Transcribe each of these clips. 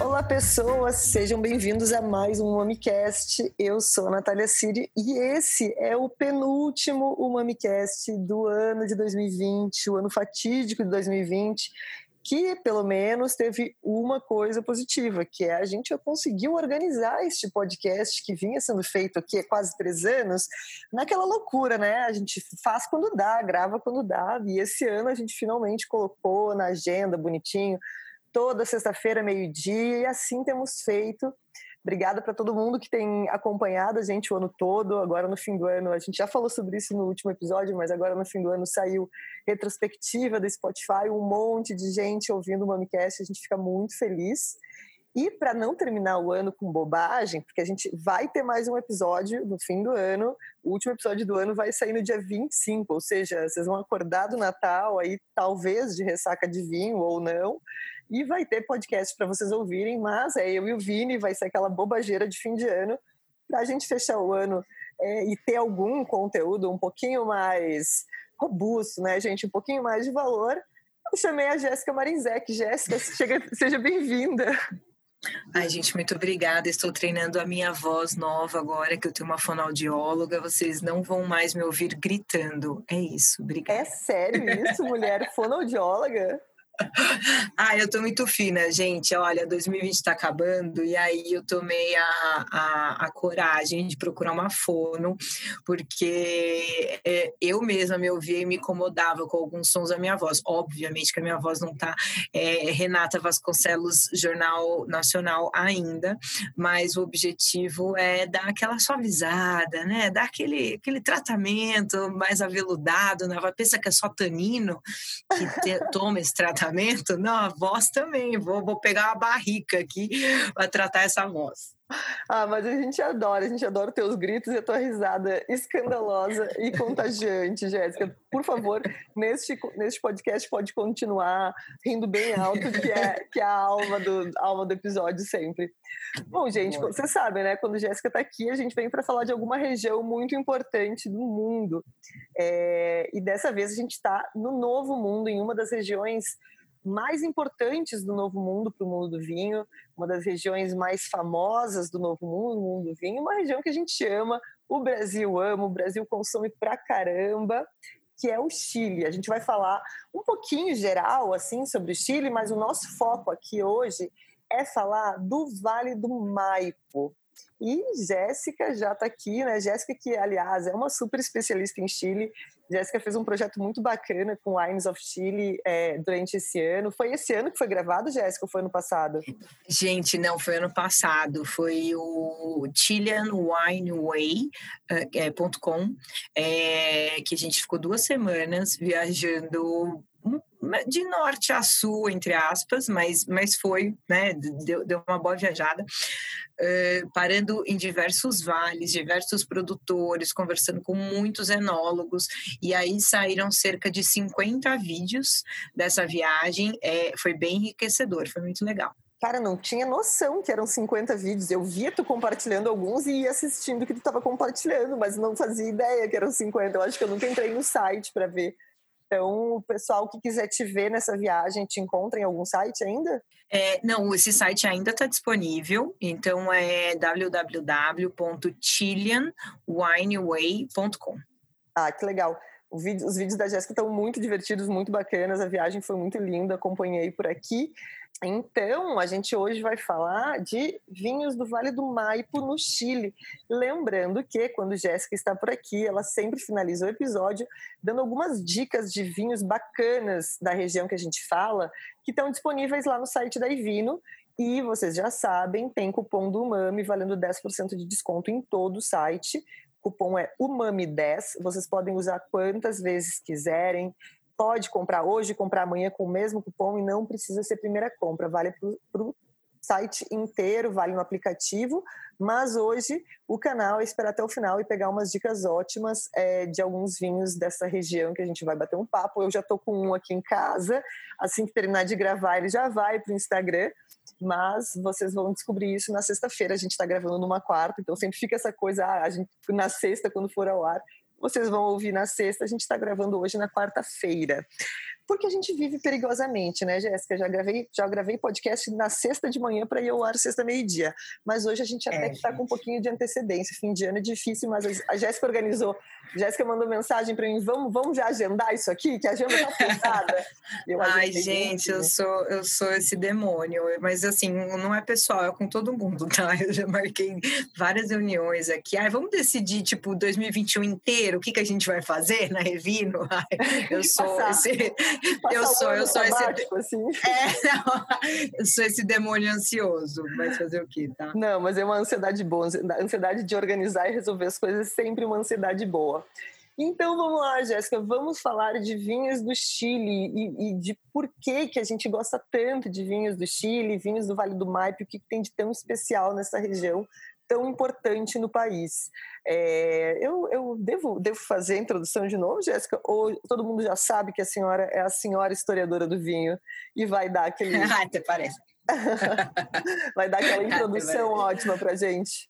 Olá, pessoas, sejam bem-vindos a mais um MamiCast. Eu sou a Natália Siri e esse é o penúltimo MamiCast do ano de 2020, o ano fatídico de 2020, que pelo menos teve uma coisa positiva, que é a gente conseguiu organizar este podcast que vinha sendo feito aqui há quase três anos, naquela loucura, né? A gente faz quando dá, grava quando dá, e esse ano a gente finalmente colocou na agenda bonitinho toda sexta-feira, meio-dia, e assim temos feito. Obrigada para todo mundo que tem acompanhado a gente o ano todo. Agora, no fim do ano, a gente já falou sobre isso no último episódio, mas agora no fim do ano saiu retrospectiva do Spotify, um monte de gente ouvindo o Mamicast. A gente fica muito feliz. E para não terminar o ano com bobagem, porque a gente vai ter mais um episódio no fim do ano, o último episódio do ano vai sair no dia 25, ou seja, vocês vão acordar do Natal aí, talvez de ressaca de vinho ou não, e vai ter podcast para vocês ouvirem, mas é eu e o Vini, vai ser aquela bobageira de fim de ano, para a gente fechar o ano é, e ter algum conteúdo um pouquinho mais robusto, né, gente? Um pouquinho mais de valor. Eu chamei a Jéssica Marinzec. Jéssica, seja bem-vinda. Ai, gente, muito obrigada. Estou treinando a minha voz nova agora, que eu tenho uma fonoaudióloga. Vocês não vão mais me ouvir gritando. É isso, obrigada. É sério isso, mulher fonoaudióloga? ah, eu tô muito fina, gente. Olha, 2020 está acabando e aí eu tomei a, a, a, coragem de procurar uma fono, porque é, eu mesma me ouvia e me incomodava com alguns sons da minha voz. Obviamente que a minha voz não tá é, Renata Vasconcelos, Jornal Nacional ainda, mas o objetivo é dar aquela suavizada, né? Dar aquele, aquele tratamento mais aveludado, né? Pensa que é só tanino que te, toma esse tratamento tratamento? Não, a voz também. Vou, vou pegar uma barrica aqui para tratar essa voz. Ah, mas a gente adora, a gente adora teus gritos e a tua risada escandalosa e contagiante, Jéssica. Por favor, neste, neste podcast pode continuar rindo bem alto, que é, que é a alma do, alma do episódio sempre. Bom, gente, vocês sabem, né? Quando a Jéssica está aqui, a gente vem para falar de alguma região muito importante do mundo. É, e dessa vez a gente está no Novo Mundo, em uma das regiões mais importantes do Novo Mundo para o mundo do vinho, uma das regiões mais famosas do Novo Mundo, mundo do vinho, uma região que a gente ama, o Brasil ama, o Brasil consome pra caramba, que é o Chile. A gente vai falar um pouquinho geral assim sobre o Chile, mas o nosso foco aqui hoje é falar do Vale do Maipo. E Jéssica já está aqui, né? Jéssica, que aliás é uma super especialista em Chile. Jéssica fez um projeto muito bacana com Wines of Chile é, durante esse ano. Foi esse ano que foi gravado, Jéssica, ou foi ano passado? Gente, não, foi ano passado. Foi o ChileanWineway.com, é, é, que a gente ficou duas semanas viajando de norte a sul, entre aspas, mas, mas foi, né, deu, deu uma boa viajada, uh, parando em diversos vales, diversos produtores, conversando com muitos enólogos, e aí saíram cerca de 50 vídeos dessa viagem, é, foi bem enriquecedor, foi muito legal. Cara, não tinha noção que eram 50 vídeos. Eu via tu compartilhando alguns e ia assistindo o que tu estava compartilhando, mas não fazia ideia que eram 50. Eu acho que eu nunca entrei no site para ver então, o pessoal que quiser te ver nessa viagem, te encontra em algum site ainda? É, não, esse site ainda está disponível, então é www.chileanwineway.com. Ah, que legal. Vídeo, os vídeos da Jéssica estão muito divertidos, muito bacanas, a viagem foi muito linda, acompanhei por aqui. Então, a gente hoje vai falar de vinhos do Vale do Maipo, no Chile. Lembrando que, quando Jéssica está por aqui, ela sempre finaliza o episódio dando algumas dicas de vinhos bacanas da região que a gente fala, que estão disponíveis lá no site da Ivino. E vocês já sabem, tem cupom do Umami valendo 10% de desconto em todo o site. O cupom é UMAMI10. Vocês podem usar quantas vezes quiserem pode comprar hoje, comprar amanhã com o mesmo cupom e não precisa ser primeira compra, vale para o site inteiro, vale no aplicativo, mas hoje o canal é esperar até o final e pegar umas dicas ótimas é, de alguns vinhos dessa região que a gente vai bater um papo. Eu já estou com um aqui em casa, assim que terminar de gravar ele já vai para o Instagram, mas vocês vão descobrir isso na sexta-feira, a gente está gravando numa quarta, então sempre fica essa coisa, ah, a gente, na sexta, quando for ao ar, vocês vão ouvir na sexta. A gente está gravando hoje na quarta-feira porque a gente vive perigosamente, né, Jéssica? Já gravei, já gravei podcast na sexta de manhã para ir ao ar sexta meio-dia, mas hoje a gente até é, está com um pouquinho de antecedência. Fim de ano é difícil, mas a Jéssica organizou. Jéssica mandou mensagem para mim: vamos, vamos já agendar isso aqui, que a agenda está pesada. Ai, gente, eu sou, eu sou esse demônio, mas assim, não é pessoal, é com todo mundo, tá? Eu já marquei várias reuniões aqui. Ai, vamos decidir, tipo, 2021 inteiro, o que, que a gente vai fazer na Revino? Ai, eu sou esse eu sou, eu sou esse. Assim. É, eu sou esse demônio ansioso. Mas fazer o quê, tá? Não, mas é uma ansiedade boa. Ansiedade de organizar e resolver as coisas é sempre uma ansiedade boa. Então vamos lá, Jéssica, vamos falar de vinhos do Chile e, e, de por que, que a gente gosta tanto de vinhos do Chile, vinhos do Vale do Maipo, o que tem de tão especial nessa região tão importante no país. É, eu, eu devo, devo fazer a introdução de novo, Jéssica? Ou todo mundo já sabe que a senhora é a senhora historiadora do vinho e vai dar aquele. Até parece. vai dar aquela introdução ótima para gente.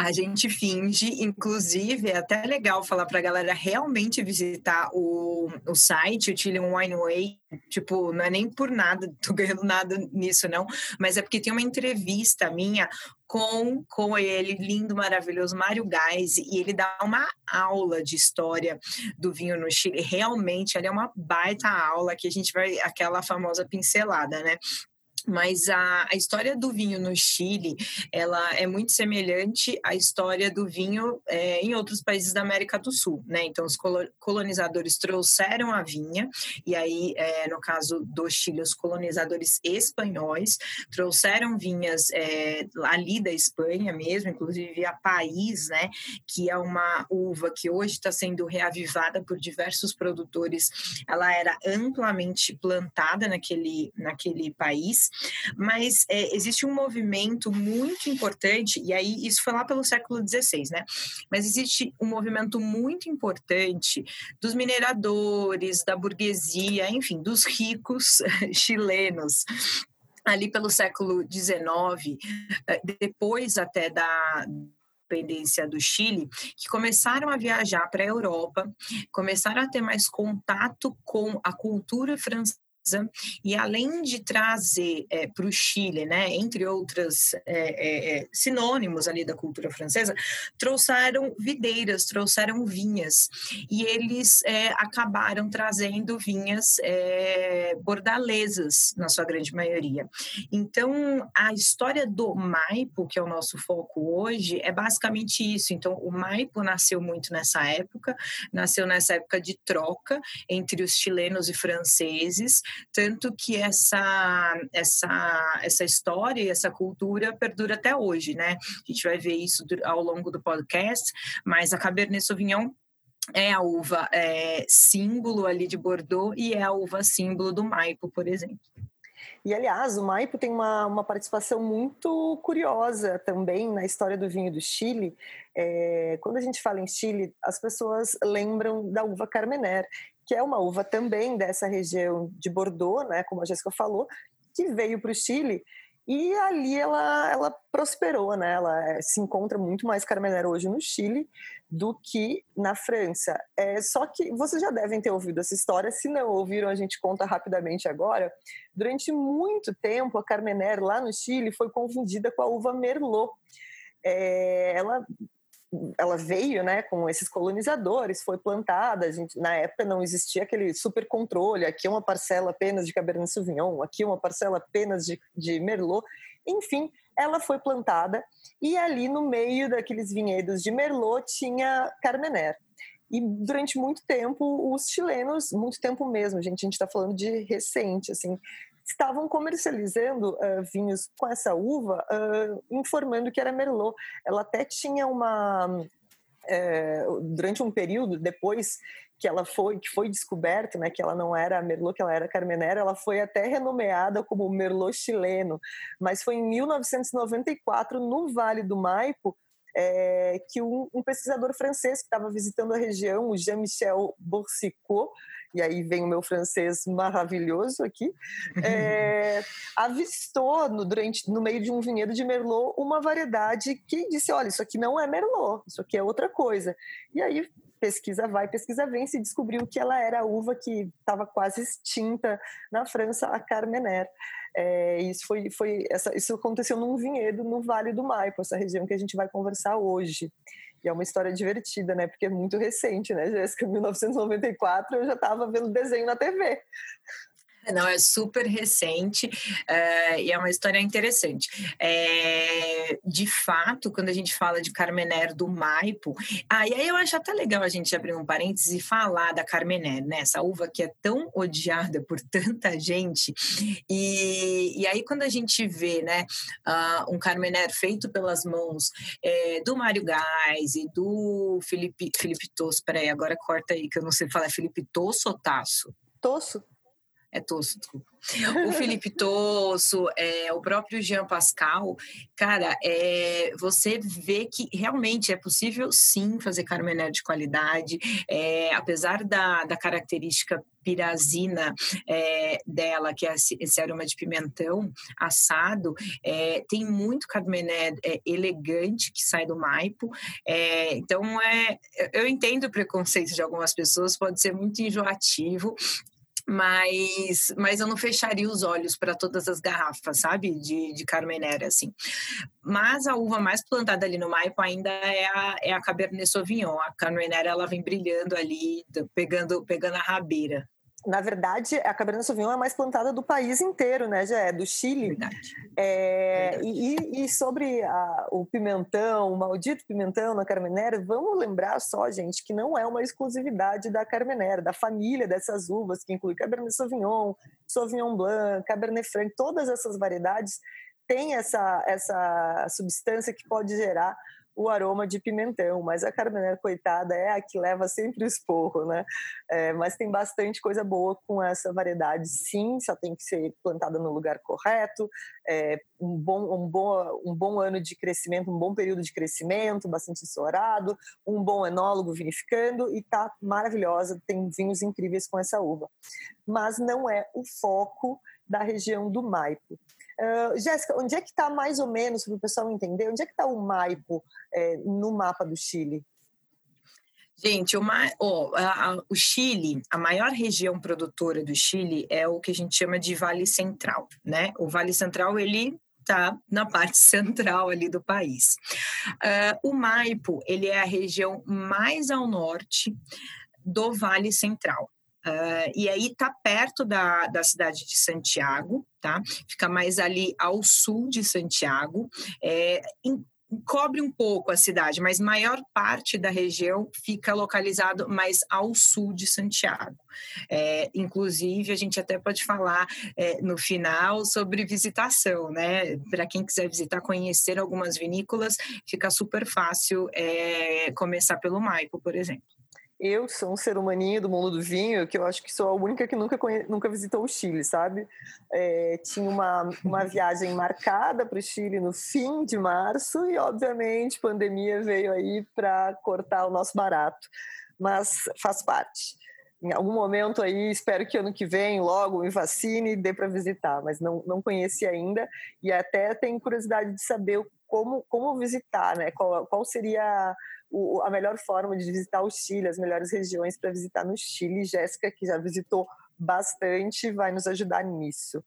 A gente finge, inclusive, é até legal falar para a galera realmente visitar o, o site, o Chilean Wineway. Tipo, não é nem por nada, tô ganhando nada nisso, não, mas é porque tem uma entrevista minha com, com ele, lindo, maravilhoso, Mário Gás, e ele dá uma aula de história do vinho no Chile. Realmente, ali é uma baita aula que a gente vai, aquela famosa pincelada, né? Mas a, a, história do vinho no Chile ela é muito semelhante à história do vinho é, em outros países da América do Sul, né? Então os colonizadores trouxeram a vinha e aí é, no caso do Chile os colonizadores espanhóis trouxeram vinhas é, ali da Espanha mesmo, inclusive a país, né? Que é uma uva que hoje está sendo reavivada por diversos produtores. Ela era amplamente plantada naquele naquele país mas é, existe um movimento muito importante, e aí isso foi lá pelo século XVI, né? Mas existe um movimento muito importante dos mineradores, da burguesia, enfim, dos ricos chilenos ali pelo século XIX, eh, depois até da independência do Chile, que começaram a viajar para a Europa, começaram a ter mais contato com a cultura francesa e além de trazer é, para o Chile, né, entre outros é, é, é, sinônimos ali da cultura francesa, trouxeram videiras, trouxeram vinhas e eles é, acabaram trazendo vinhas é, bordalesas na sua grande maioria. Então a história do Maipo, que é o nosso foco hoje, é basicamente isso. Então o Maipo nasceu muito nessa época, nasceu nessa época de troca entre os chilenos e franceses tanto que essa, essa, essa história e essa cultura perdura até hoje, né? A gente vai ver isso ao longo do podcast, mas a Cabernet Sauvignon é a uva é, símbolo ali de Bordeaux e é a uva símbolo do Maipo, por exemplo. E, aliás, o Maipo tem uma, uma participação muito curiosa também na história do vinho do Chile. É, quando a gente fala em Chile, as pessoas lembram da uva Carmener, que é uma uva também dessa região de Bordeaux, né, como a Jéssica falou, que veio para o Chile e ali ela, ela prosperou, né? Ela é, se encontra muito mais Carmenère hoje no Chile do que na França. É, só que vocês já devem ter ouvido essa história. Se não ouviram, a gente conta rapidamente agora. Durante muito tempo, a Carmenère lá no Chile foi confundida com a uva Merlot. É, ela ela veio né, com esses colonizadores, foi plantada. A gente, na época não existia aquele super controle. Aqui é uma parcela apenas de Cabernet Sauvignon, aqui é uma parcela apenas de, de Merlot. Enfim, ela foi plantada e ali no meio daqueles vinhedos de Merlot tinha Carmener. E durante muito tempo, os chilenos, muito tempo mesmo, gente, a gente está falando de recente, assim, estavam comercializando uh, vinhos com essa uva, uh, informando que era Merlot. Ela até tinha uma uh, durante um período depois que ela foi que foi descoberto, né, que ela não era Merlot, que ela era Carmenera, ela foi até renomeada como Merlot chileno, mas foi em 1994 no Vale do Maipo é, que um, um, pesquisador francês que estava visitando a região, o Jean-Michel Boursicot, e aí vem o meu francês maravilhoso aqui, é, avistou no, durante, no meio de um vinhedo de Merlot uma variedade que disse: olha, isso aqui não é Merlot, isso aqui é outra coisa. E aí pesquisa vai, pesquisa vem, se descobriu que ela era a uva que estava quase extinta na França, a Carmener. É, isso foi, foi essa, isso aconteceu num vinhedo no Vale do Maipo, essa região que a gente vai conversar hoje. E é uma história divertida, né? Porque é muito recente, né, Jéssica? 1994 eu já estava vendo desenho na TV. Não, é super recente uh, e é uma história interessante. É, de fato, quando a gente fala de Carmener do Maipo, ah, e aí eu acho até legal a gente abrir um parênteses e falar da Carmener, né? Essa uva que é tão odiada por tanta gente. E, e aí, quando a gente vê né, uh, um Carmener feito pelas mãos é, do Mário Gás e do Felipe, Felipe Tosso, peraí, agora corta aí que eu não sei falar, é Felipe Tosso ou Tasso? Tosso é Tosso, desculpa. O Felipe Tosso, é, o próprio Jean Pascal, cara, é, você vê que realmente é possível sim fazer carmené de qualidade, é, apesar da, da característica pirazina é, dela, que é esse aroma de pimentão assado, é, tem muito carmené é, elegante que sai do Maipo. É, então, é, eu entendo o preconceito de algumas pessoas, pode ser muito enjoativo, mas, mas eu não fecharia os olhos para todas as garrafas, sabe, de, de Carmenère, assim. Mas a uva mais plantada ali no Maipo ainda é a, é a Cabernet Sauvignon. A Carmenère, ela vem brilhando ali, pegando, pegando a rabeira. Na verdade, a Cabernet Sauvignon é a mais plantada do país inteiro, né, já é do Chile. Verdade. É, Verdade. E, e, sobre a, o pimentão, o maldito pimentão na Carmenère, vamos lembrar só, gente, que não é uma exclusividade da Carmenère, da família dessas uvas, que inclui Cabernet Sauvignon, Sauvignon Blanc, Cabernet Franc, todas essas variedades têm essa, essa substância que pode gerar o aroma de pimentão, mas a Carmener, coitada, é a que leva sempre o esporro, né? É, mas tem bastante coisa boa com essa variedade, sim, só tem que ser plantada no lugar correto, é, um, bom, um, bom, um bom ano de crescimento, um bom período de crescimento, bastante ensolarado, um bom enólogo vinificando e tá maravilhosa, tem vinhos incríveis com essa uva. Mas não é o foco da região do Maipo. Uh, Jéssica, onde é que está mais ou menos, para o pessoal entender, onde é que está o Maipo é, no mapa do Chile? Gente, o, oh, a, a, o Chile, a maior região produtora do Chile é o que a gente chama de Vale Central, né? O Vale Central, ele está na parte central ali do país. Uh, o Maipo, ele é a região mais ao norte do Vale Central. Uh, e aí está perto da, da cidade de Santiago, tá? Fica mais ali ao sul de Santiago. É, em, cobre um pouco a cidade, mas maior parte da região fica localizado mais ao sul de Santiago. É, inclusive, a gente até pode falar é, no final sobre visitação, né? Para quem quiser visitar, conhecer algumas vinícolas, fica super fácil é, começar pelo Maipo, por exemplo. Eu sou um ser humaninho do mundo do vinho, que eu acho que sou a única que nunca, conhe... nunca visitou o Chile, sabe? É, tinha uma, uma viagem marcada para o Chile no fim de março e, obviamente, pandemia veio aí para cortar o nosso barato. Mas faz parte. Em algum momento aí, espero que ano que vem logo me vacine e dê para visitar, mas não, não conheci ainda e até tenho curiosidade de saber como, como visitar, né? Qual, qual seria o, a melhor forma de visitar o Chile, as melhores regiões para visitar no Chile. Jéssica, que já visitou bastante, vai nos ajudar nisso.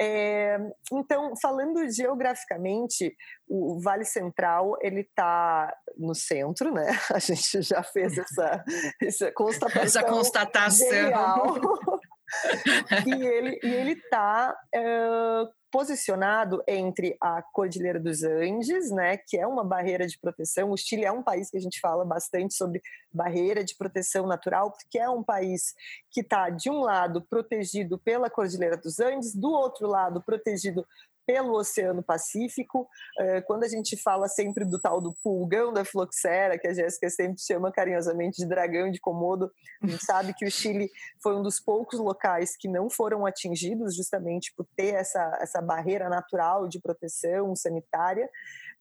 É, então, falando geograficamente, o Vale Central ele está no centro, né? A gente já fez essa, essa constatação. Essa constatação. e ele ele está uh, posicionado entre a Cordilheira dos Andes, né, que é uma barreira de proteção. O Chile é um país que a gente fala bastante sobre barreira de proteção natural, porque é um país que está, de um lado, protegido pela Cordilheira dos Andes, do outro lado, protegido pelo Oceano Pacífico. Eh, quando a gente fala sempre do tal do pulgão da Floxera, que a Jéssica sempre chama carinhosamente de dragão de Komodo, a gente sabe que o Chile foi um dos poucos locais que não foram atingidos justamente por ter essa, essa barreira natural de proteção sanitária.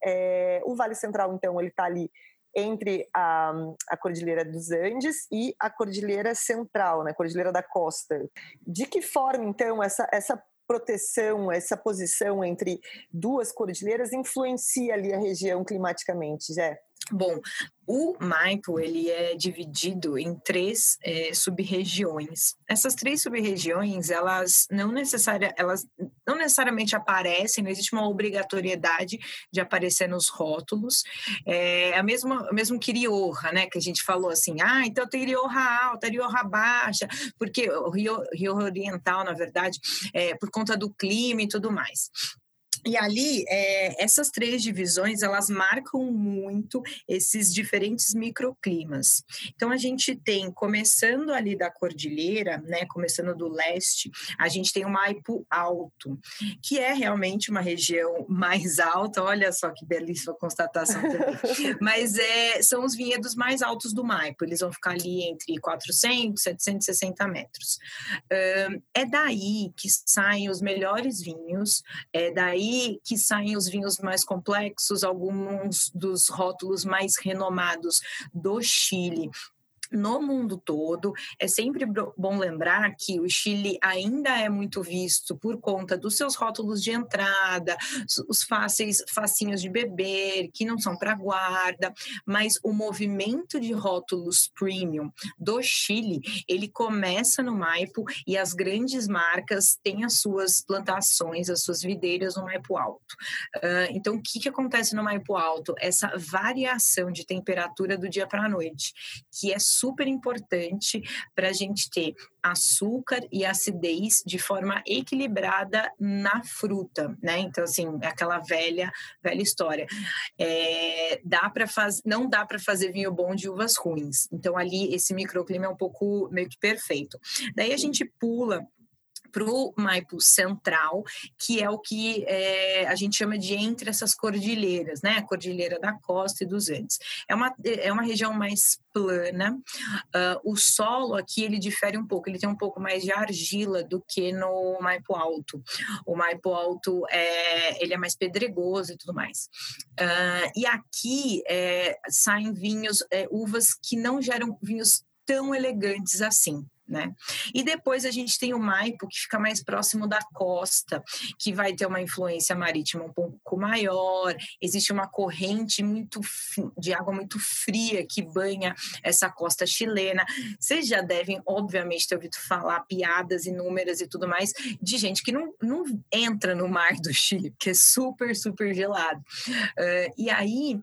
É, o Vale Central, então, ele está ali entre a, a Cordilheira dos Andes e a Cordilheira Central, né, Cordilheira da Costa. De que forma, então, essa, essa proteção, essa posição entre duas cordilheiras influencia ali a região climaticamente, Jé? Bom, o Maipo ele é dividido em três é, sub-regiões. Essas três sub-regiões elas não necessária, elas não necessariamente aparecem, não existe uma obrigatoriedade de aparecer nos rótulos. É a mesma, mesmo que Rioja, né, que a gente falou assim, ah, então tem Rioja alta, Rioja baixa, porque o Rio, Rio Oriental, na verdade, é por conta do clima e tudo mais. E ali, é, essas três divisões, elas marcam muito esses diferentes microclimas. Então, a gente tem, começando ali da cordilheira, né, começando do leste, a gente tem o Maipo Alto, que é realmente uma região mais alta, olha só que belíssima constatação também. Mas é, são os vinhedos mais altos do Maipo, eles vão ficar ali entre 400 e 760 metros. é daí que saem os melhores vinhos, é daí que saem os vinhos mais complexos, alguns dos rótulos mais renomados do Chile no mundo todo. É sempre bom lembrar que o Chile ainda é muito visto por conta dos seus rótulos de entrada, os fáceis facinhos de beber, que não são para guarda, mas o movimento de rótulos premium do Chile, ele começa no Maipo e as grandes marcas têm as suas plantações, as suas videiras no Maipo Alto. Uh, então, o que, que acontece no Maipo Alto? Essa variação de temperatura do dia para a noite, que é super importante para a gente ter açúcar e acidez de forma equilibrada na fruta, né? Então, assim, aquela velha, velha história. É, dá para fazer, não dá para fazer vinho bom de uvas ruins. Então, ali esse microclima é um pouco meio que perfeito. Daí a gente pula para o Maipo Central, que é o que é, a gente chama de entre essas cordilheiras, né? A Cordilheira da Costa e dos Andes. É uma, é uma região mais plana. Uh, o solo aqui ele difere um pouco, ele tem um pouco mais de argila do que no Maipo Alto. O Maipo Alto é, ele é mais pedregoso e tudo mais. Uh, e aqui é, saem vinhos, é, uvas que não geram vinhos tão elegantes assim né? E depois a gente tem o Maipo, que fica mais próximo da costa, que vai ter uma influência marítima um pouco maior. Existe uma corrente muito de água muito fria que banha essa costa chilena. Vocês já devem, obviamente, ter ouvido falar piadas inúmeras e tudo mais de gente que não, não entra no mar do Chile, que é super, super gelado. Uh, e aí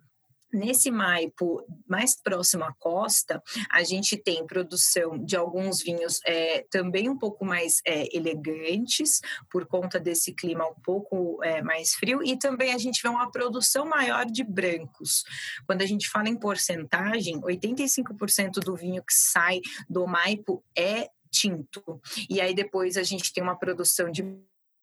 Nesse Maipo, mais próximo à costa, a gente tem produção de alguns vinhos é, também um pouco mais é, elegantes, por conta desse clima um pouco é, mais frio, e também a gente vê uma produção maior de brancos. Quando a gente fala em porcentagem, 85% do vinho que sai do Maipo é tinto. E aí depois a gente tem uma produção de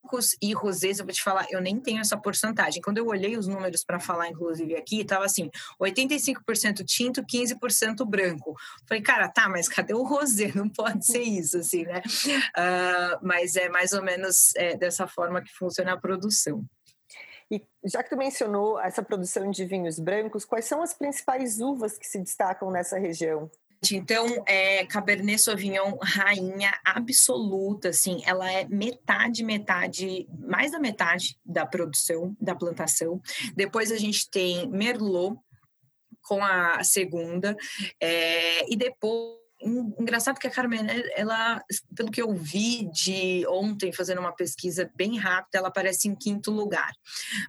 brancos e rosés, eu vou te falar, eu nem tenho essa porcentagem. Quando eu olhei os números para falar, inclusive aqui, estava assim: 85% tinto, 15% branco. Falei, cara, tá, mas cadê o rosé? Não pode ser isso, assim, né? Uh, mas é mais ou menos é, dessa forma que funciona a produção. E já que tu mencionou essa produção de vinhos brancos, quais são as principais uvas que se destacam nessa região? Então, é Cabernet Sauvignon rainha absoluta, assim, ela é metade, metade, mais da metade da produção, da plantação. Depois a gente tem Merlot com a segunda, é, e depois engraçado que a Carmen, ela, pelo que eu vi de ontem, fazendo uma pesquisa bem rápida, ela aparece em quinto lugar.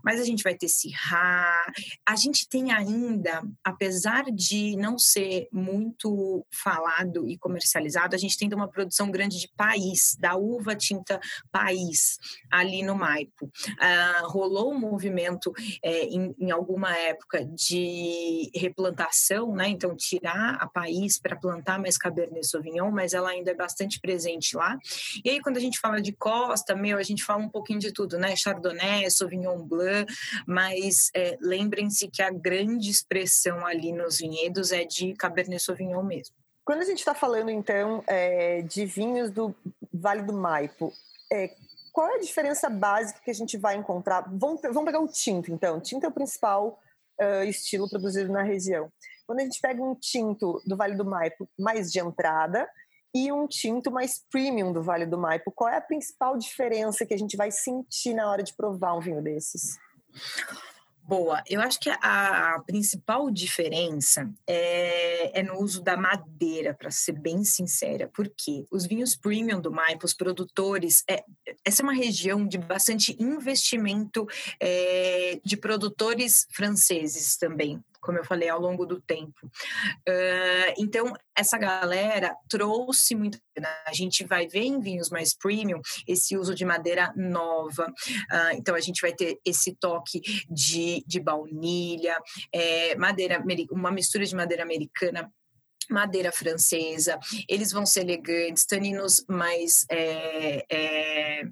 Mas a gente vai ter Sirra, a gente tem ainda, apesar de não ser muito falado e comercializado, a gente tem uma produção grande de país, da uva tinta país, ali no Maipo. Uh, rolou um movimento é, em, em alguma época de replantação, né? Então, tirar a país para plantar mais Cabernet Sauvignon, mas ela ainda é bastante presente lá. E aí, quando a gente fala de Costa, meu, a gente fala um pouquinho de tudo, né? Chardonnay, Sauvignon Blanc, mas é, lembrem-se que a grande expressão ali nos vinhedos é de Cabernet Sauvignon mesmo. Quando a gente está falando, então, é, de vinhos do Vale do Maipo, é, qual é a diferença básica que a gente vai encontrar? Vamos, vamos pegar o tinto, então. Tinto é o principal uh, estilo produzido na região. Quando a gente pega um tinto do Vale do Maipo mais de entrada e um tinto mais premium do Vale do Maipo, qual é a principal diferença que a gente vai sentir na hora de provar um vinho desses? Boa, eu acho que a, a principal diferença é, é, no uso da madeira, para ser bem sincera, porque os vinhos premium do Maipo, os produtores, é, essa é uma região de bastante investimento é, de produtores franceses também como eu falei, ao longo do tempo. Uh, então, essa galera trouxe muito. Né? A gente vai ver em vinhos mais premium esse uso de madeira nova. Uh, então, a gente vai ter esse toque de, de baunilha, é, madeira, uma mistura de madeira americana madeira francesa, eles vão ser elegantes, taninos mais é, é,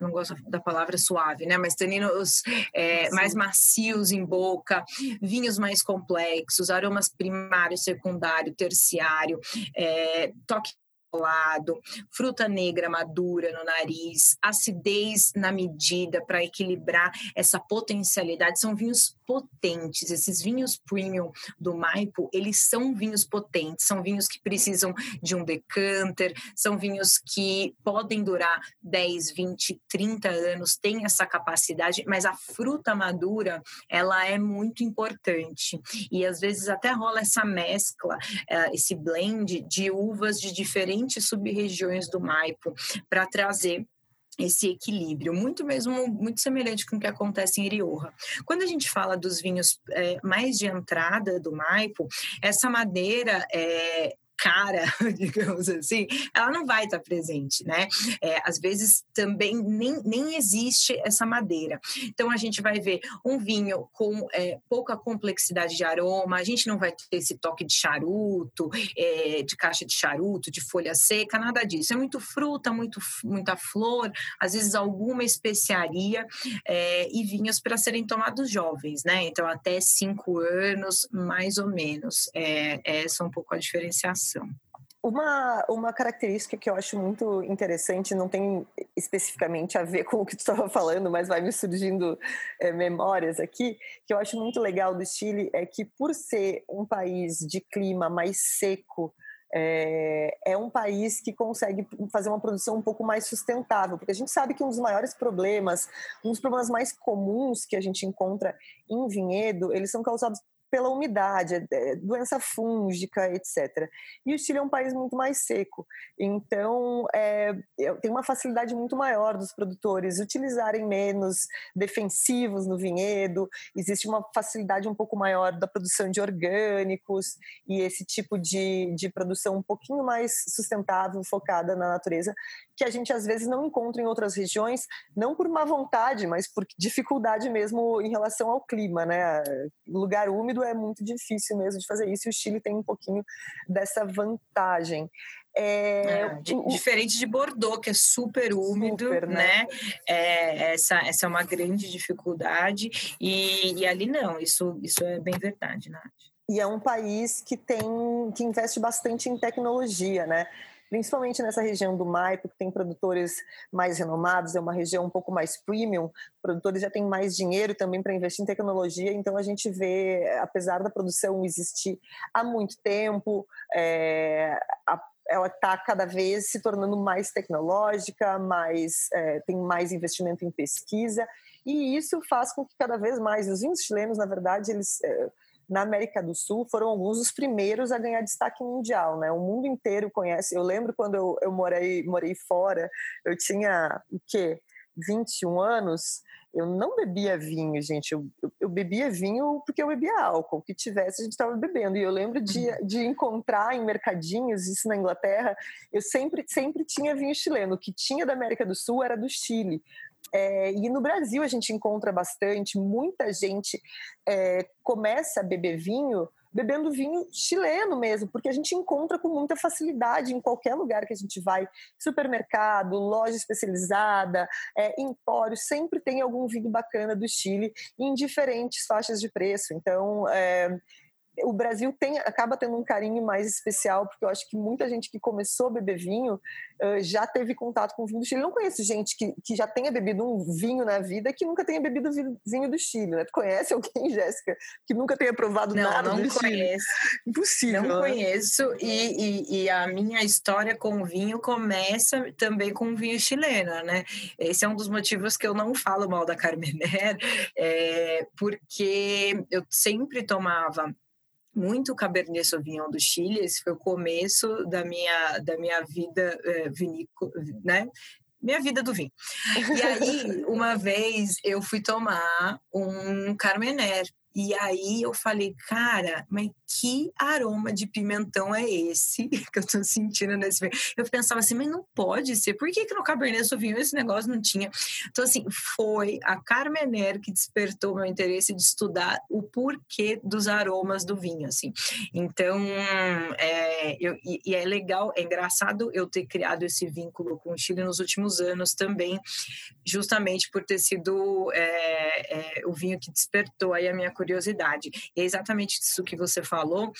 não gosto da palavra suave, né? Mas taninos é, mais macios em boca, vinhos mais complexos, aromas primário, secundário, terciário, é, toque lado, fruta negra madura no nariz, acidez na medida para equilibrar essa potencialidade. São vinhos potentes. Esses vinhos premium do Maipo, eles são vinhos potentes, são vinhos que precisam de um decanter, são vinhos que podem durar 10, 20, 30 anos, tem essa capacidade, mas a fruta madura, ela é muito importante. E às vezes até rola essa mescla, eh, esse blend de uvas de diferentes sub-regiões do Maipo para trazer esse equilíbrio, muito mesmo, muito semelhante com o que acontece em Rioja. Quando a gente fala dos vinhos é, mais de entrada do Maipo, essa madeira é, cara, digamos assim, ela não vai estar presente, né? É, às vezes também nem, nem existe essa madeira. Então a gente vai ver um vinho com é, pouca complexidade de aroma, a gente não vai ter esse toque de charuto, é, de caixa de charuto, de folha seca, nada disso. É muito fruta, muito, muita flor, às vezes alguma especiaria é, e vinhos para serem tomados jovens, né? Então até cinco anos, mais ou menos. É, essa é um pouco a diferenciação. Uma, uma característica que eu acho muito interessante, não tem especificamente a ver com o que tu estava falando, mas vai me surgindo é, memórias aqui, que eu acho muito legal do Chile, é que por ser um país de clima mais seco, é, é, um país que consegue fazer uma produção um pouco mais sustentável, porque a gente sabe que um dos maiores problemas, um dos problemas mais comuns que a gente encontra em vinhedo, eles são causados pela umidade, é, é, doença fúngica, etc. E o Chile é um país muito mais seco, então é, tem uma facilidade muito maior dos produtores utilizarem menos defensivos no vinhedo, existe uma facilidade um pouco maior da produção de orgânicos e esse tipo de, de produção um pouquinho mais sustentável, focada na natureza, que a gente às vezes não encontra em outras regiões, não por má vontade, mas por dificuldade mesmo em relação ao clima, né? Lugar úmido é muito difícil mesmo de fazer isso, e o Chile tem um pouquinho dessa vantagem. É, é, diferente de Bordeaux, que é super úmido, super, né? né? É, essa, essa é uma grande dificuldade, e, e, ali não, isso, isso é bem verdade, Nath. E é um país que tem que investe bastante em tecnologia, né? Principalmente nessa região do Maipo, que tem produtores mais renomados, é uma região um pouco mais premium, produtores já têm mais dinheiro também para investir em tecnologia, então a gente vê, apesar da produção existir há muito tempo, é, a, ela está cada vez se tornando mais tecnológica, mais, é, tem mais investimento em pesquisa, e isso faz com que cada vez mais os vinhos chilenos, na verdade, eles é, na América do Sul foram alguns dos primeiros a ganhar destaque mundial, né? O mundo inteiro conhece. Eu lembro quando eu, eu morei, morei fora, eu tinha o quê? 21 anos, eu não bebia vinho, gente. Eu, eu, eu, bebia vinho porque eu bebia álcool. O que tivesse, a gente estava bebendo. E eu lembro de, uhum. de encontrar em mercadinhos, isso na Inglaterra, eu sempre, sempre tinha vinho chileno. O que tinha da América do Sul era do Chile. É, e no Brasil a gente encontra bastante, muita gente é, começa a beber vinho bebendo vinho chileno mesmo, porque a gente encontra com muita facilidade em qualquer lugar que a gente vai, supermercado, loja especializada, é, empório, sempre tem algum vinho bacana do Chile em diferentes faixas de preço. Então, é, o Brasil tem, acaba tendo um carinho mais especial, porque eu acho que muita gente que começou a beber vinho uh, já teve contato com o vinho do Chile. Eu não conheço gente que, que já tenha bebido um vinho na vida que nunca tenha bebido vinho do Chile, né? Tu conhece alguém, Jéssica, que nunca tenha provado não, nada não do conheço. Chile? Impossível. Não né? conheço. E, e, e, a minha história com o vinho começa também com o vinho chileno, né? Esse é um dos motivos que eu não falo mal da Carmener, é, porque eu sempre tomava muito Cabernet Sauvignon do Chile, esse foi o começo da minha, da minha vida é, vinícola, né? Minha vida do vinho. E aí, uma vez, eu fui tomar um Carmener, e aí eu falei, cara, mas que aroma de pimentão é esse que eu tô sentindo nesse vinho? Eu pensava assim, mas não pode ser. Por que, que no Cabernet Sauvignon esse negócio não tinha? Então, assim, foi a Carmener que despertou meu interesse de estudar o porquê dos aromas do vinho, assim. Então, é, eu, e, é legal, é engraçado eu ter criado esse vínculo com o Chile nos últimos anos também, justamente por ter sido é, é, o vinho que despertou aí a minha curiosidade. E é exatamente isso que você falou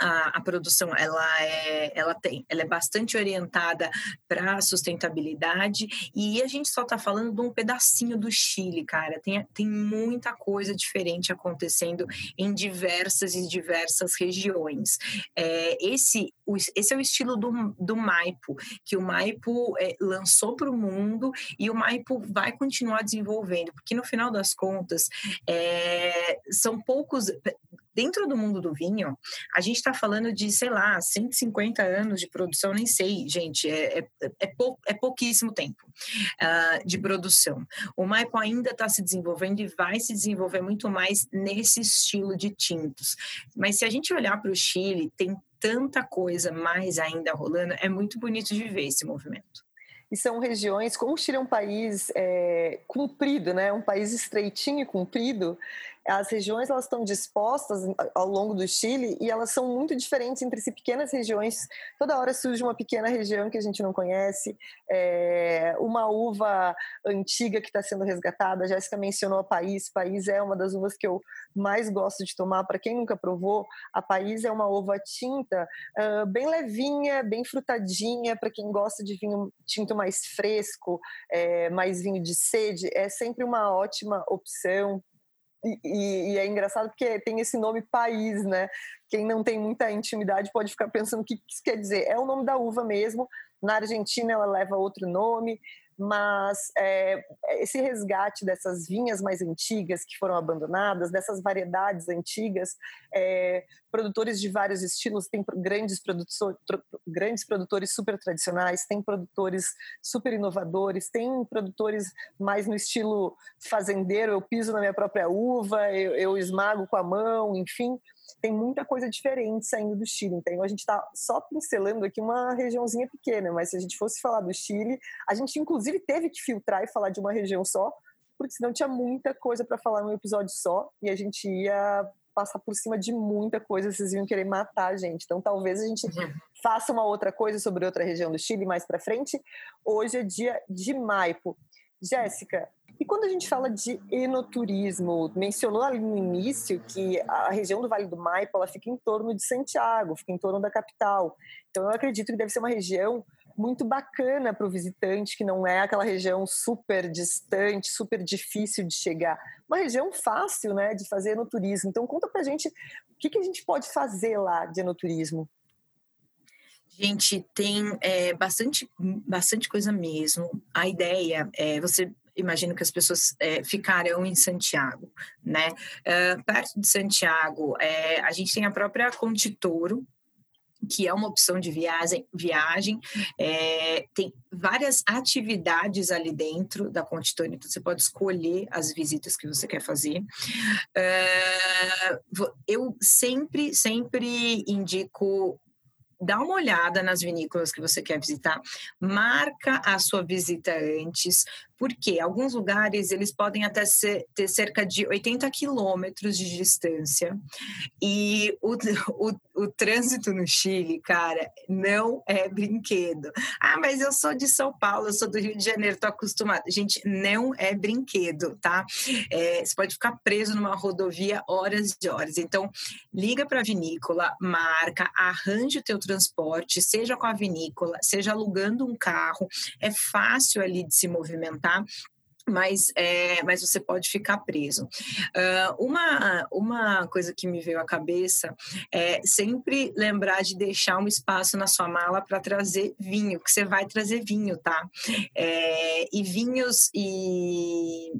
a, a, produção ela é, ela tem, ela é bastante orientada para a sustentabilidade e a gente só está falando de um pedacinho do Chile, cara. Tem, tem muita coisa diferente acontecendo em diversas e diversas regiões. É, esse, esse é o estilo do, do Maipo, que o Maipo é, lançou para o mundo e o Maipo vai continuar desenvolvendo, porque no final das contas é, são poucos dentro do mundo do vinho, a gente está falando de, sei lá, 150 anos de produção, nem sei, gente, é, é, é, pou, é pouquíssimo tempo uh, de produção. O Maipo ainda está se desenvolvendo e vai se desenvolver muito mais nesse estilo de tintos. Mas se a gente olhar para o Chile, tem tanta coisa mais ainda rolando, é muito bonito de ver esse movimento e são regiões, como o Chile é um país é, comprido, né, um país estreitinho e comprido, as regiões elas estão dispostas ao longo do Chile e elas são muito diferentes entre si, pequenas regiões. Toda hora surge uma pequena região que a gente não conhece, é, uma uva antiga que está sendo resgatada. A Jéssica mencionou a País. País é uma das uvas que eu mais gosto de tomar. Para quem nunca provou, a País é uma uva tinta uh, bem levinha, bem frutadinha. Para quem gosta de vinho tinto mais fresco, é, mais vinho de sede, é sempre uma ótima opção e, e, é engraçado porque tem esse nome país, né? Quem não tem muita intimidade pode ficar pensando o que isso quer dizer. É o nome da uva mesmo. Na Argentina ela leva outro nome mas é, esse resgate dessas vinhas mais antigas que foram abandonadas, dessas variedades antigas, é, produtores de vários estilos, tem grandes, produtor, grandes produtores super tradicionais, tem produtores super inovadores, tem produtores mais no estilo fazendeiro, eu piso na minha própria uva, eu, eu esmago com a mão, enfim tem muita coisa diferente saindo do Chile. Então a gente está só pincelando aqui uma regiãozinha pequena, mas se a gente fosse falar do Chile, a gente inclusive teve que filtrar e falar de uma região só, porque senão tinha muita coisa para falar num episódio só e a gente ia passar por cima de muita coisa, vocês iam querer matar a gente. Então talvez a gente uhum. faça uma outra coisa sobre outra região do Chile mais para frente. Hoje é dia de Maipo. Jéssica, e quando a gente fala de enoturismo, mencionou ali no início que a região do Vale do Maipo ela fica em torno de Santiago, fica em torno da capital. Então eu acredito que deve ser uma região muito bacana para o visitante, que não é aquela região super distante, super difícil de chegar. Uma região fácil né, de fazer enoturismo. Então conta para a gente o que, que a gente pode fazer lá de enoturismo. Gente, tem é, bastante, bastante coisa mesmo. A ideia é você imagino que as pessoas é, ficarão em Santiago, né? Uh, perto de Santiago, é, a gente tem a própria Contitouro, que é uma opção de viagem, viagem é, tem várias atividades ali dentro da Contitone, então você pode escolher as visitas que você quer fazer. Uh, eu sempre, sempre indico dá uma olhada nas vinícolas que você quer visitar, marca a sua visita antes, Porque alguns lugares eles podem até ser, ter cerca de 80 quilômetros de distância e o, o, o trânsito no Chile, cara, não é brinquedo. Ah, mas eu sou de São Paulo, eu sou do Rio de Janeiro, tô acostumada. Gente, não é brinquedo, tá? É, você pode ficar preso numa rodovia horas e horas. Então, liga para a vinícola, marca, arranje o teu transporte, seja com a vinícola, seja alugando um carro. É fácil ali de se movimentar mas, é, mas você pode ficar preso. Uh, uma, uma coisa que me veio à cabeça é sempre lembrar de deixar um espaço na sua mala para trazer vinho, que você vai trazer vinho, tá? É, e vinhos e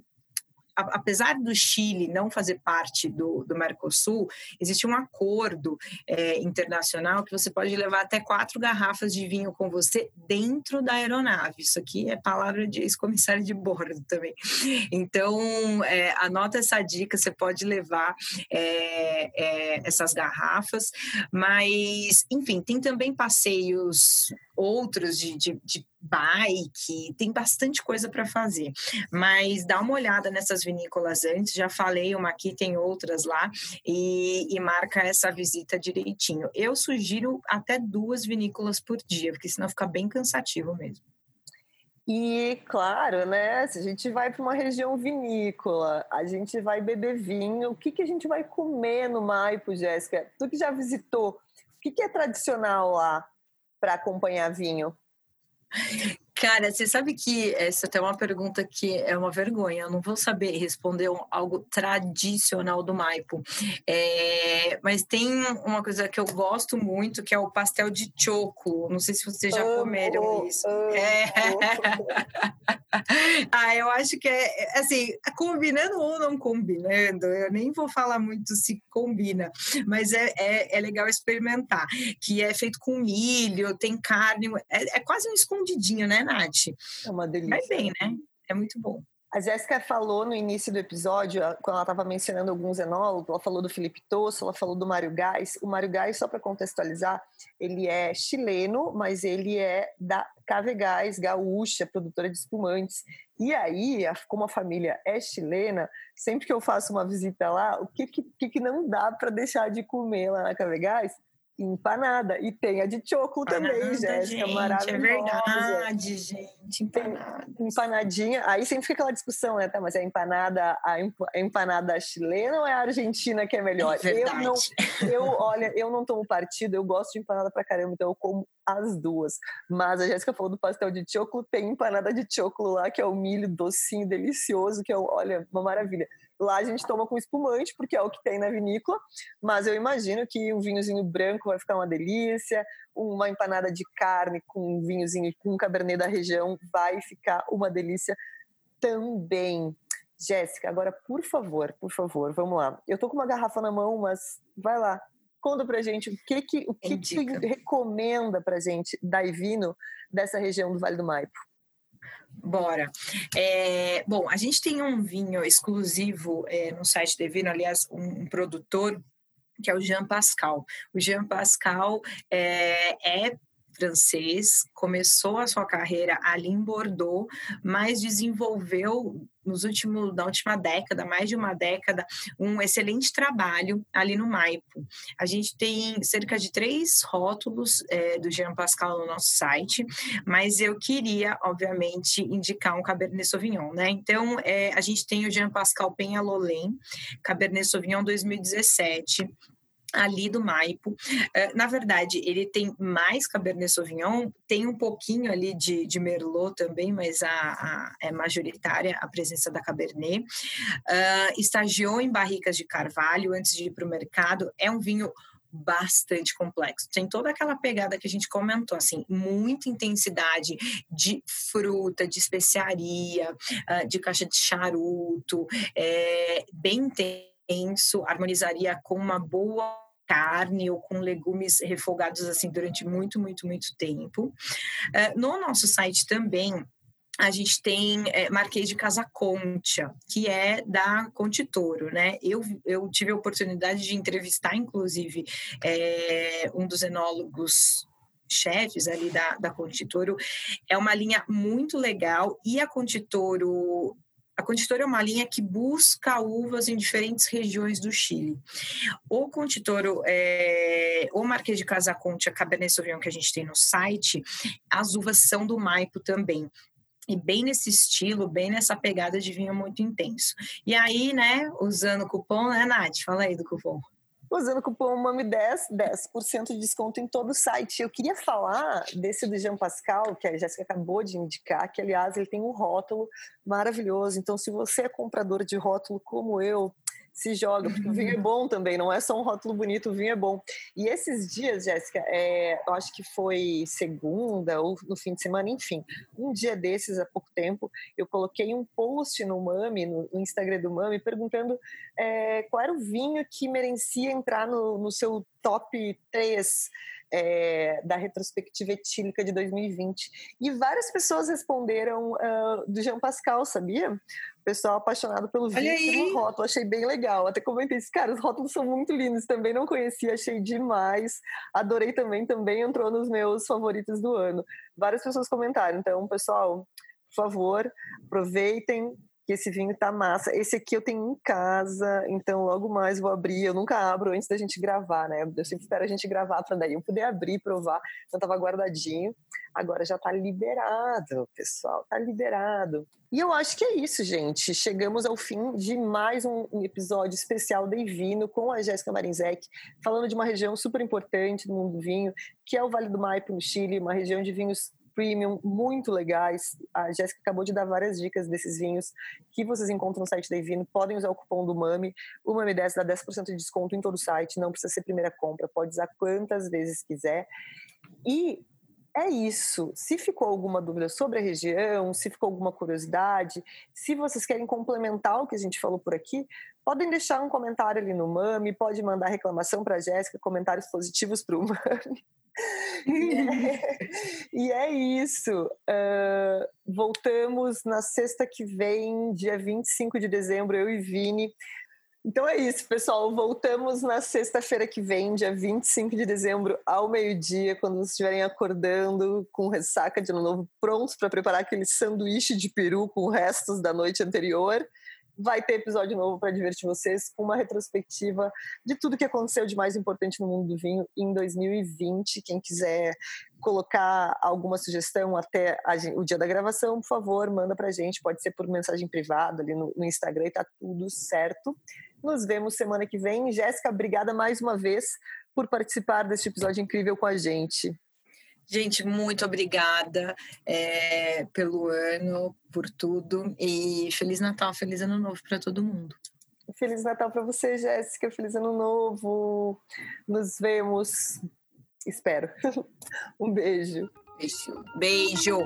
apesar do Chile não fazer parte do, do Mercosul, existe um acordo é, internacional que você pode levar até quatro garrafas de vinho com você dentro da aeronave. Isso aqui é palavra de ex-comissário de bordo também. Então, é, anota essa dica, você pode levar é, é essas garrafas, mas, enfim, tem também passeios outros de, de, de bike, tem bastante coisa para fazer. Mas dá uma olhada nessas vinícolas antes, já falei uma aqui, tem outras lá, e, e marca essa visita direitinho. Eu sugiro até duas vinícolas por dia, porque senão fica bem cansativo mesmo. E, claro, né? Se a gente vai para uma região vinícola, a gente vai beber vinho, o que, que a gente vai comer no Maipo, Jéssica? Tu que já visitou, o que, que é tradicional lá? Para acompanhar vinho? Cara, você sabe que essa até é uma pergunta que é uma vergonha. Eu não vou saber responder algo tradicional do Maipo. É, mas tem uma coisa que eu gosto muito, que é o pastel de choco. Não sei se vocês já comeram isso. É. ah, eu acho que é assim, combinando ou não combinando, eu nem vou falar muito se combina, mas é, é, é legal experimentar. Que é feito com milho, tem carne, é, é quase um escondidinho, né? Nath? É uma delícia. Vai bem, né? É muito bom. A Jéssica falou no início do episódio, quando ela estava mencionando alguns enólogos, ela falou do Felipe Tosso, ela falou do Mário Gás. O Mário Gás, só para contextualizar, ele é chileno, mas ele é da Cave Gás, gaúcha, produtora de espumantes. E aí, como a família é chilena, sempre que eu faço uma visita lá, o que, que, que não dá para deixar de comer lá na Cave Gás? Empanada. E tem a de choco também, Jéssica, é maravilhosa. É verdade, gente, empanada. Empanadinha. Aí sempre fica aquela discussão, né? Tá, mas é empanada, a empanada chilena ou é a argentina que é melhor? É eu não, eu, olha, eu não tomo partido, eu gosto de empanada pra caramba, então eu como as duas. Mas a Jéssica falou do pastel de choco, tem empanada de choco lá, que é o milho docinho, delicioso, que é, olha, uma maravilha. Lá a gente toma com espumante, porque é o que tem na vinícola, mas eu imagino que um vinhozinho branco vai ficar uma delícia, uma empanada de carne com um vinhozinho com um cabernet da região vai ficar uma delícia também. Jéssica, agora por favor, por favor, vamos lá. Eu tô com uma garrafa na mão, mas vai lá. Conta pra gente o que que o que, que recomenda pra gente da Ivino dessa região do Vale do Maipo. Bora. É, bom, a gente tem um vinho exclusivo é, no site da Evino, aliás, um, um, produtor que é o Jean Pascal. O Jean Pascal é, é francês, começou a sua carreira ali em Bordeaux, mas desenvolveu nos últimos, na última década, mais de uma década, um excelente trabalho ali no Maipo. A gente tem cerca de três rótulos é, do Jean Pascal no nosso site, mas eu queria, obviamente, indicar um Cabernet Sauvignon, né? Então, é, a gente tem o Jean Pascal Penhalolén, Cabernet Sauvignon 2017, ali do Maipo. Uh, na verdade, ele tem mais Cabernet Sauvignon, tem um pouquinho ali de, de Merlot também, mas a, a, é majoritária a presença da Cabernet. Uh, estagiou em barricas de carvalho antes de ir para o mercado. É um vinho bastante complexo. Tem toda aquela pegada que a gente comentou, assim, muita intensidade de fruta, de especiaria, uh, de caixa de charuto, é, bem intenso intenso, harmonizaria com uma boa carne ou com legumes refogados assim durante muito, muito, muito tempo. Uh, no nosso site também a gente tem é, Marquês de Casa Concha, que é da Contitoro, né? Eu, eu tive a oportunidade de entrevistar, inclusive, é, um dos enólogos chefes ali da, da Contitoro. É uma linha muito legal e a Contitoro a Conditoro é uma linha que busca uvas em diferentes regiões do Chile. O Conditoro, é, o Marquês de Casaconte, a Cabernet Sauvignon que a gente tem no site, as uvas são do Maipo também e bem nesse estilo, bem nessa pegada de vinho muito intenso. E aí, né, usando o cupom, né, Nath? Fala aí do cupom usando o cupom MAMI10, 10% de desconto em todo o site. Eu queria falar desse do Jean Pascal, que a Jéssica acabou de indicar, que aliás ele tem um rótulo maravilhoso. Então, se você é comprador de rótulo como eu, se joga, porque o vinho é bom também, não é só um rótulo bonito, o vinho é bom. E esses dias, Jéssica, é, eu acho que foi segunda ou no fim de semana, enfim, um dia desses, há pouco tempo, eu coloquei um post no Mami, no, Instagram do Mami, perguntando é, qual era o vinho que merecia entrar no, no seu top 3 é, da retrospectiva etílica de 2020. E várias pessoas responderam uh, do Jean Pascal, sabia? Pessoal apaixonado pelo vinho pelo rótulo, achei bem legal. Até comentei isso, cara, os rótulos são muito lindos, também não conhecia, achei demais. Adorei também, também entrou nos meus favoritos do ano. Várias pessoas comentaram, então, pessoal, por favor, aproveitem, que esse vinho tá massa. Esse aqui eu tenho em casa, então logo mais vou abrir. Eu nunca abro antes da gente gravar, né? Eu sempre espero a gente gravar para daí eu poder abrir, provar. Então tava guardadinho. Agora já tá liberado, pessoal, tá liberado. E eu acho que é isso, gente. Chegamos ao fim de mais um episódio especial de Vino com a Jéssica Marinzec, falando de uma região super importante do mundo do vinho, que é o Vale do Maipo, no Chile, uma região de vinhos premium muito legais. A Jéssica acabou de dar várias dicas desses vinhos que vocês encontram no site da Evino. Podem usar o cupom do MAMI. O MAMI 10 dá 10% de desconto em todo o site. Não precisa ser primeira compra. Pode usar quantas vezes quiser. E é isso. Se ficou alguma dúvida sobre a região, se ficou alguma curiosidade, se vocês querem complementar o que a gente falou por aqui, podem deixar um comentário ali no Mami, pode mandar reclamação para a Jéssica, comentários positivos para o Mami. e é isso. Uh, voltamos na sexta que vem, dia 25 de dezembro, eu e Vini. Então é isso, pessoal. Voltamos na sexta-feira que vem, dia 25 de dezembro, ao meio-dia, quando vocês estiverem acordando com ressaca de novo, prontos para preparar aquele sanduíche de peru com restos da noite anterior vai ter episódio novo para divertir vocês com uma retrospectiva de tudo que aconteceu de mais importante no mundo do vinho em 2020. Quem quiser colocar alguma sugestão até a, o dia da gravação, por favor, manda para a gente. Pode ser por mensagem privada ali no, no Instagram e tá tudo certo. Nos vemos semana que vem. Jéssica, obrigada mais uma vez por participar deste episódio incrível com a gente. Gente, muito obrigada é, pelo ano, por tudo. E Feliz Natal, Feliz Ano Novo para todo mundo. Feliz Natal para você, Jéssica. Feliz Ano Novo. Nos vemos. Espero. Um beijo. Beijo. Beijo.